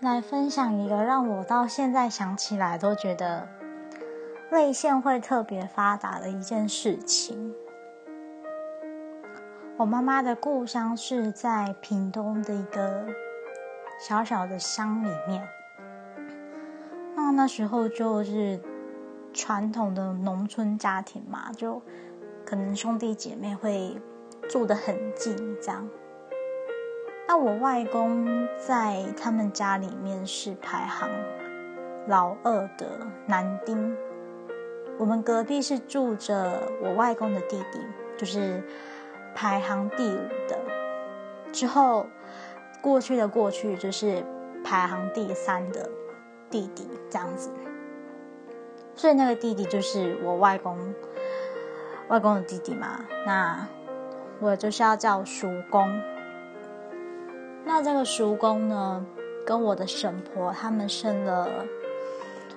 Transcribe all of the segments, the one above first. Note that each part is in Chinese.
来分享一个让我到现在想起来都觉得泪腺会特别发达的一件事情。我妈妈的故乡是在屏东的一个小小的乡里面，那那时候就是传统的农村家庭嘛，就可能兄弟姐妹会住得很近，这样。那我外公在他们家里面是排行老二的男丁，我们隔壁是住着我外公的弟弟，就是排行第五的。之后过去的过去就是排行第三的弟弟这样子，所以那个弟弟就是我外公外公的弟弟嘛。那我就是要叫叔公。那这个叔公呢，跟我的婶婆他们生了，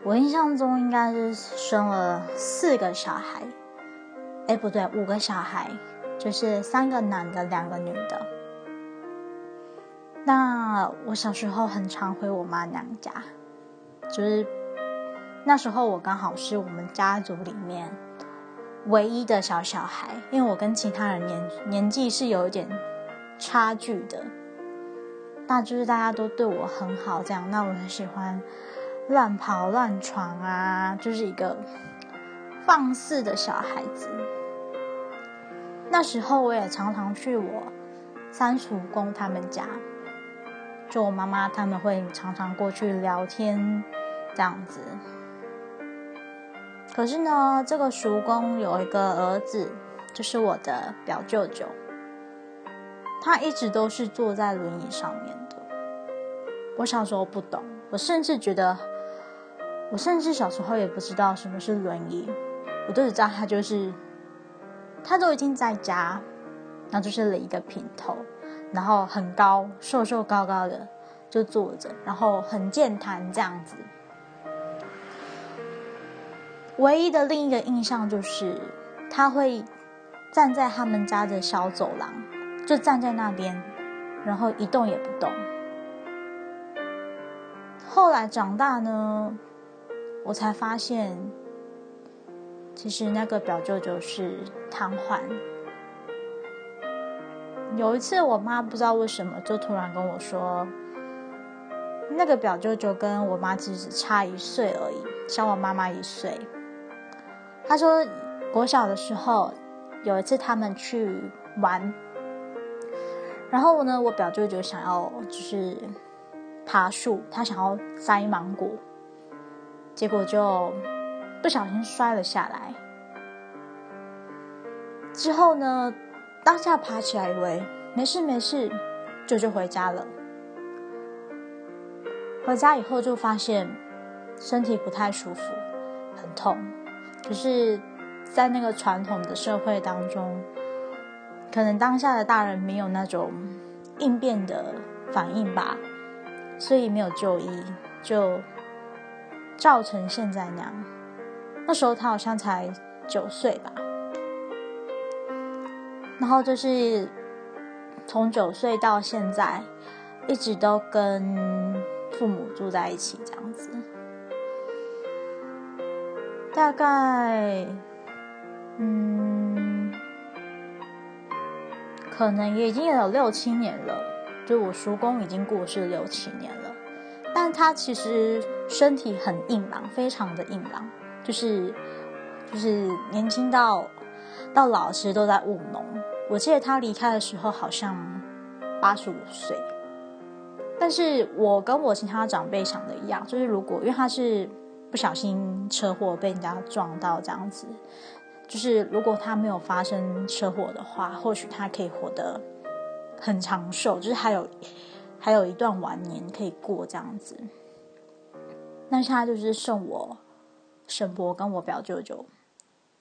我印象中应该是生了四个小孩，哎不对，五个小孩，就是三个男的，两个女的。那我小时候很常回我妈娘家，就是那时候我刚好是我们家族里面唯一的小小孩，因为我跟其他人年年纪是有一点差距的。那就是大家都对我很好，这样。那我很喜欢乱跑乱闯啊，就是一个放肆的小孩子。那时候我也常常去我三叔公他们家，就我妈妈他们会常常过去聊天这样子。可是呢，这个叔公有一个儿子，就是我的表舅舅，他一直都是坐在轮椅上面的。我小时候不懂，我甚至觉得，我甚至小时候也不知道什么是轮椅，我都只知道他就是，他都已经在家，然后就是了一个平头，然后很高，瘦瘦高高的就坐着，然后很健谈这样子。唯一的另一个印象就是他会站在他们家的小走廊，就站在那边，然后一动也不动。后来长大呢，我才发现，其实那个表舅舅是瘫痪。有一次，我妈不知道为什么就突然跟我说，那个表舅舅跟我妈只是差一岁而已，小我妈妈一岁。他说，国小的时候有一次他们去玩，然后呢，我表舅舅想要就是。爬树，他想要摘芒果，结果就不小心摔了下来。之后呢，当下爬起来以为没事没事，就就回家了。回家以后就发现身体不太舒服，很痛。可是，在那个传统的社会当中，可能当下的大人没有那种应变的反应吧。所以没有就医，就造成现在那样。那时候他好像才九岁吧，然后就是从九岁到现在，一直都跟父母住在一起这样子。大概，嗯，可能也已经有六七年了。就我叔公已经过世六七年了，但他其实身体很硬朗，非常的硬朗，就是就是年轻到到老其实都在务农。我记得他离开的时候好像八十五岁，但是我跟我其他长辈想的一样，就是如果因为他是不小心车祸被人家撞到这样子，就是如果他没有发生车祸的话，或许他可以活得。很长寿，就是还有还有一段晚年可以过这样子。那现在就是剩我沈伯跟我表舅舅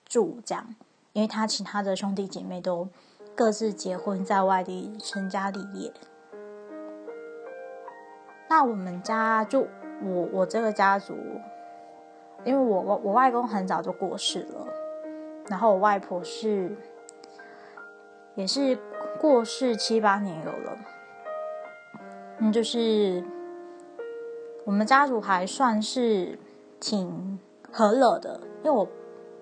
住这样，因为他其他的兄弟姐妹都各自结婚在外地成家立业。那我们家就我我这个家族，因为我我我外公很早就过世了，然后我外婆是也是。过世七八年有了，嗯，就是我们家族还算是挺和乐的，因为我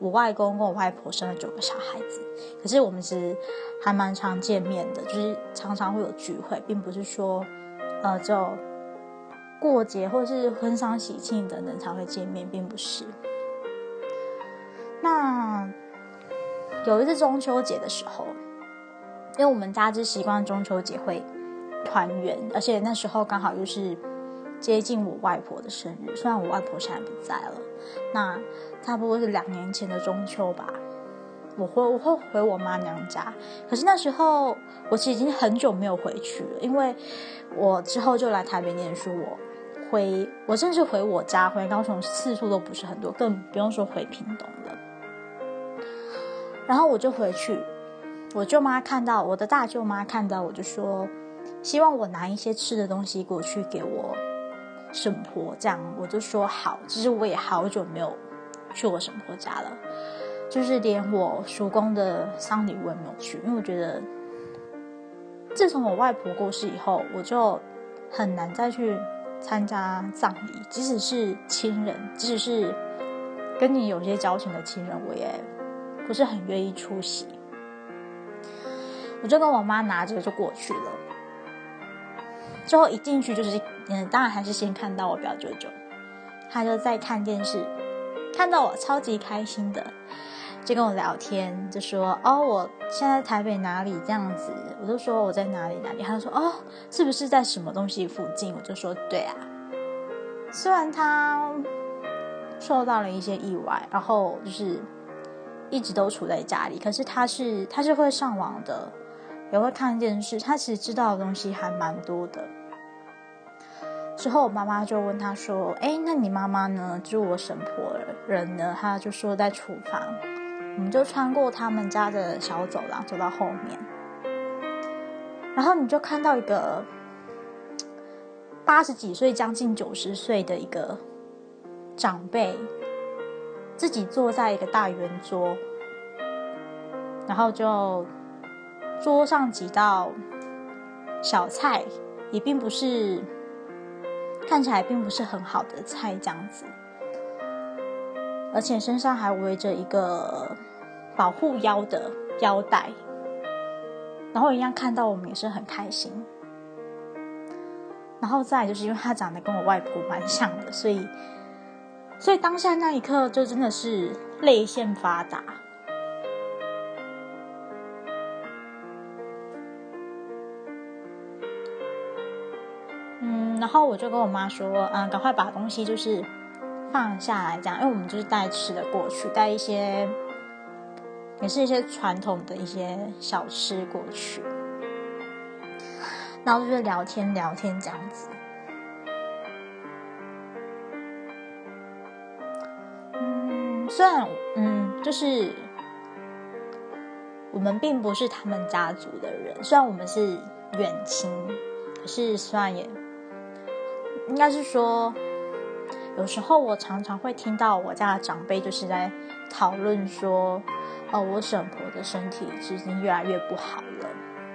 我外公跟我外婆生了九个小孩子，可是我们其实还蛮常见面的，就是常常会有聚会，并不是说呃就过节或是婚丧喜庆等等才会见面，并不是。那有一次中秋节的时候，因为我们家是习惯中秋节会团圆，而且那时候刚好又是接近我外婆的生日。虽然我外婆现在不在了，那差不多是两年前的中秋吧。我会我会回我妈娘家，可是那时候我其实已经很久没有回去了，因为我之后就来台北念书，我回我甚至回我家回高雄次数都不是很多，更不用说回屏东了。然后我就回去，我舅妈看到我的大舅妈看到我就说，希望我拿一些吃的东西过去给我婶婆，这样我就说好。其实我也好久没有去我婶婆家了，就是连我叔公的丧礼我也没有去，因为我觉得自从我外婆过世以后，我就很难再去参加葬礼，即使是亲人，即使是跟你有些交情的亲人，我也。不是很愿意出席，我就跟我妈拿着就过去了。之后一进去就是，嗯，当然还是先看到我表舅舅，他就在看电视，看到我超级开心的，就跟我聊天，就说：“哦，我现在台北哪里这样子？”我就说我在哪里哪里，他就说：“哦，是不是在什么东西附近？”我就说：“对啊。”虽然他受到了一些意外，然后就是。一直都处在家里，可是他是他是会上网的，也会看电视。他其实知道的东西还蛮多的。之后我妈妈就问他说：“哎，那你妈妈呢？就是我婶婆人呢？”他就说在厨房。我们就穿过他们家的小走廊，走到后面，然后你就看到一个八十几岁、将近九十岁的一个长辈。自己坐在一个大圆桌，然后就桌上几道小菜，也并不是看起来并不是很好的菜这样子，而且身上还围着一个保护腰的腰带，然后一样看到我们也是很开心，然后再就是因为他长得跟我外婆蛮像的，所以。所以当下那一刻，就真的是泪腺发达。嗯，然后我就跟我妈说：“嗯，赶快把东西就是放下来，这样，因为我们就是带吃的过去，带一些也是一些传统的一些小吃过去，然后就是聊天聊天这样子。”虽然，嗯，就是我们并不是他们家族的人，虽然我们是远亲，可是虽然也应该是说，有时候我常常会听到我家的长辈就是在讨论说，哦，我婶婆的身体已经越来越不好了，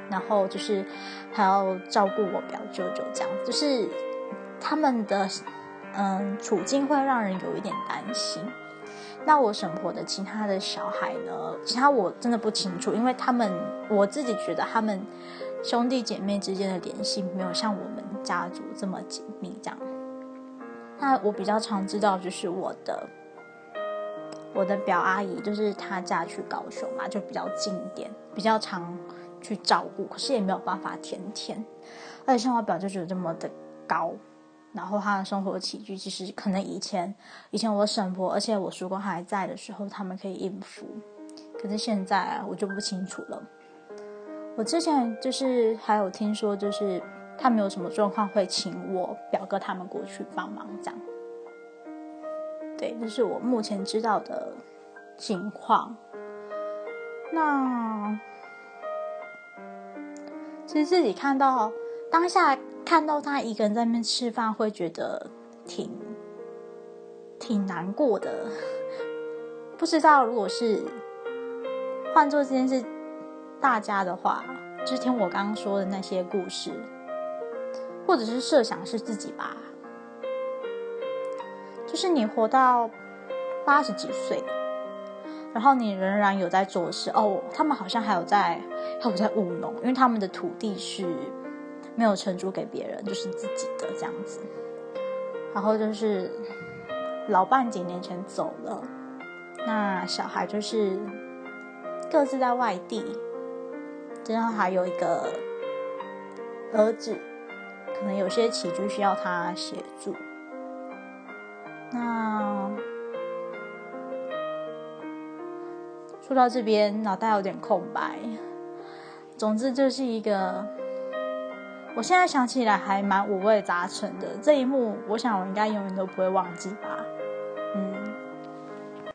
然后就是还要照顾我表舅舅这样，就是他们的嗯处境会让人有一点担心。那我婶婆的其他的小孩呢？其他我真的不清楚，因为他们我自己觉得他们兄弟姐妹之间的联系没有像我们家族这么紧密。这样，那我比较常知道就是我的我的表阿姨，就是她嫁去高雄嘛，就比较近一点，比较常去照顾，可是也没有办法天天。而且像我表舅舅这么的高。然后他的生活起居，其实可能以前以前我婶婆，而且我叔公还在的时候，他们可以应付。可是现在啊，我就不清楚了。我之前就是还有听说，就是他们有什么状况会请我表哥他们过去帮忙这样。对，这是我目前知道的情况。那其实自己看到当下。看到他一个人在那边吃饭，会觉得挺挺难过的。不知道如果是换做这件事大家的话，就听我刚刚说的那些故事，或者是设想是自己吧，就是你活到八十几岁，然后你仍然有在做事哦。他们好像还有在还有在务农，因为他们的土地是没有承租给别人，就是自己的这样子。然后就是老伴几年前走了，那小孩就是各自在外地，然后还有一个儿子，可能有些起居需要他协助。那说到这边，脑袋有点空白。总之，就是一个。我现在想起来还蛮五味杂陈的这一幕，我想我应该永远都不会忘记吧。